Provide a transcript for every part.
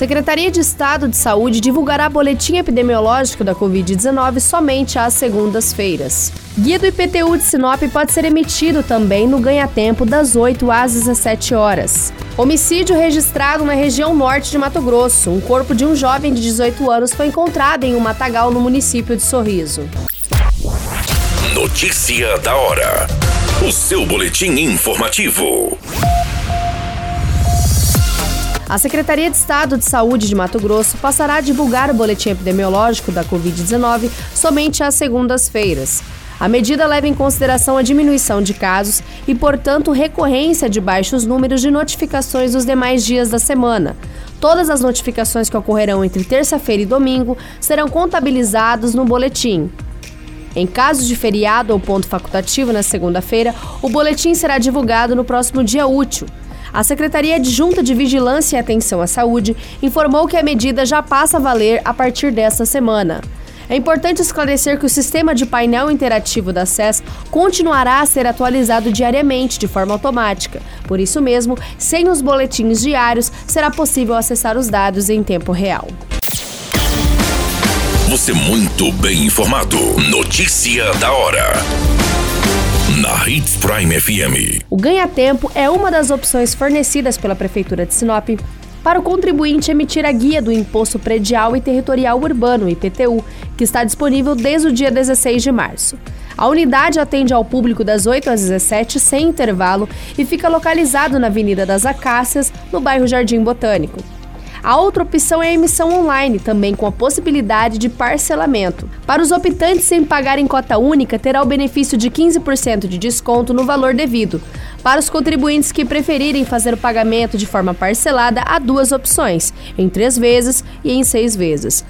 Secretaria de Estado de Saúde divulgará boletim epidemiológico da Covid-19 somente às segundas-feiras. Guia do IPTU de Sinop pode ser emitido também no ganha-tempo das 8 às 17 horas. Homicídio registrado na região norte de Mato Grosso. Um corpo de um jovem de 18 anos foi encontrado em um matagal no município de Sorriso. Notícia da hora. O seu boletim informativo. A Secretaria de Estado de Saúde de Mato Grosso passará a divulgar o boletim epidemiológico da Covid-19 somente às segundas-feiras. A medida leva em consideração a diminuição de casos e, portanto, recorrência de baixos números de notificações nos demais dias da semana. Todas as notificações que ocorrerão entre terça-feira e domingo serão contabilizadas no boletim. Em casos de feriado ou ponto facultativo na segunda-feira, o boletim será divulgado no próximo dia útil. A Secretaria Adjunta de Vigilância e Atenção à Saúde informou que a medida já passa a valer a partir desta semana. É importante esclarecer que o sistema de painel interativo da SES continuará a ser atualizado diariamente, de forma automática. Por isso mesmo, sem os boletins diários, será possível acessar os dados em tempo real. Você muito bem informado. Notícia da hora na Hits Prime FM. O ganha-tempo é uma das opções fornecidas pela Prefeitura de Sinop para o contribuinte emitir a guia do Imposto Predial e Territorial Urbano, IPTU, que está disponível desde o dia 16 de março. A unidade atende ao público das 8 às 17 sem intervalo e fica localizado na Avenida das Acácias, no bairro Jardim Botânico. A outra opção é a emissão online, também com a possibilidade de parcelamento. Para os optantes em pagar em cota única, terá o benefício de 15% de desconto no valor devido. Para os contribuintes que preferirem fazer o pagamento de forma parcelada, há duas opções: em três vezes e em seis vezes.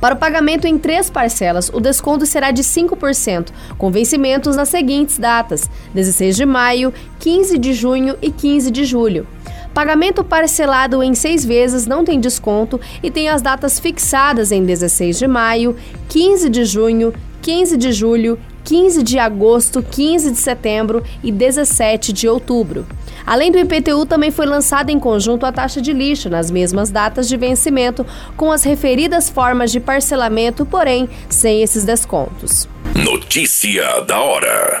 Para o pagamento em três parcelas, o desconto será de 5%, com vencimentos nas seguintes datas: 16 de maio, 15 de junho e 15 de julho. Pagamento parcelado em seis vezes não tem desconto e tem as datas fixadas em 16 de maio, 15 de junho, 15 de julho, 15 de agosto, 15 de setembro e 17 de outubro. Além do IPTU, também foi lançada em conjunto a taxa de lixo nas mesmas datas de vencimento, com as referidas formas de parcelamento, porém sem esses descontos. Notícia da hora.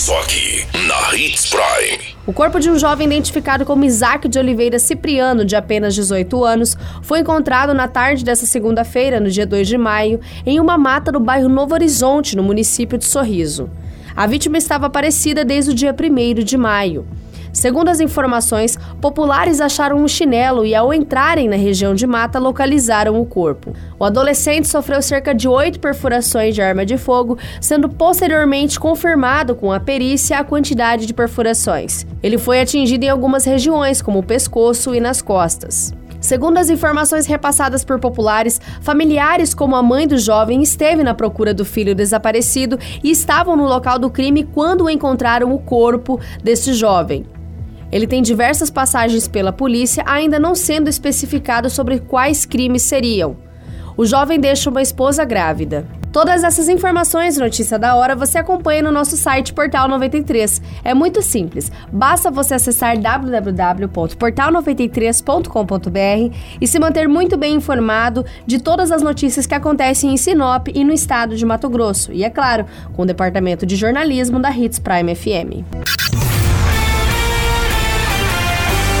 Só aqui, na Hits Prime. O corpo de um jovem identificado como Isaac de Oliveira Cipriano, de apenas 18 anos, foi encontrado na tarde dessa segunda-feira, no dia 2 de maio, em uma mata no bairro Novo Horizonte, no município de Sorriso. A vítima estava aparecida desde o dia 1 de maio. Segundo as informações, populares acharam um chinelo e, ao entrarem na região de mata, localizaram o corpo. O adolescente sofreu cerca de oito perfurações de arma de fogo, sendo posteriormente confirmado com a perícia a quantidade de perfurações. Ele foi atingido em algumas regiões, como o pescoço e nas costas. Segundo as informações repassadas por populares, familiares como a mãe do jovem esteve na procura do filho desaparecido e estavam no local do crime quando encontraram o corpo deste jovem. Ele tem diversas passagens pela polícia, ainda não sendo especificado sobre quais crimes seriam. O jovem deixa uma esposa grávida. Todas essas informações, notícia da hora, você acompanha no nosso site Portal 93. É muito simples. Basta você acessar www.portal93.com.br e se manter muito bem informado de todas as notícias que acontecem em Sinop e no estado de Mato Grosso. E é claro, com o departamento de jornalismo da Hits Prime FM.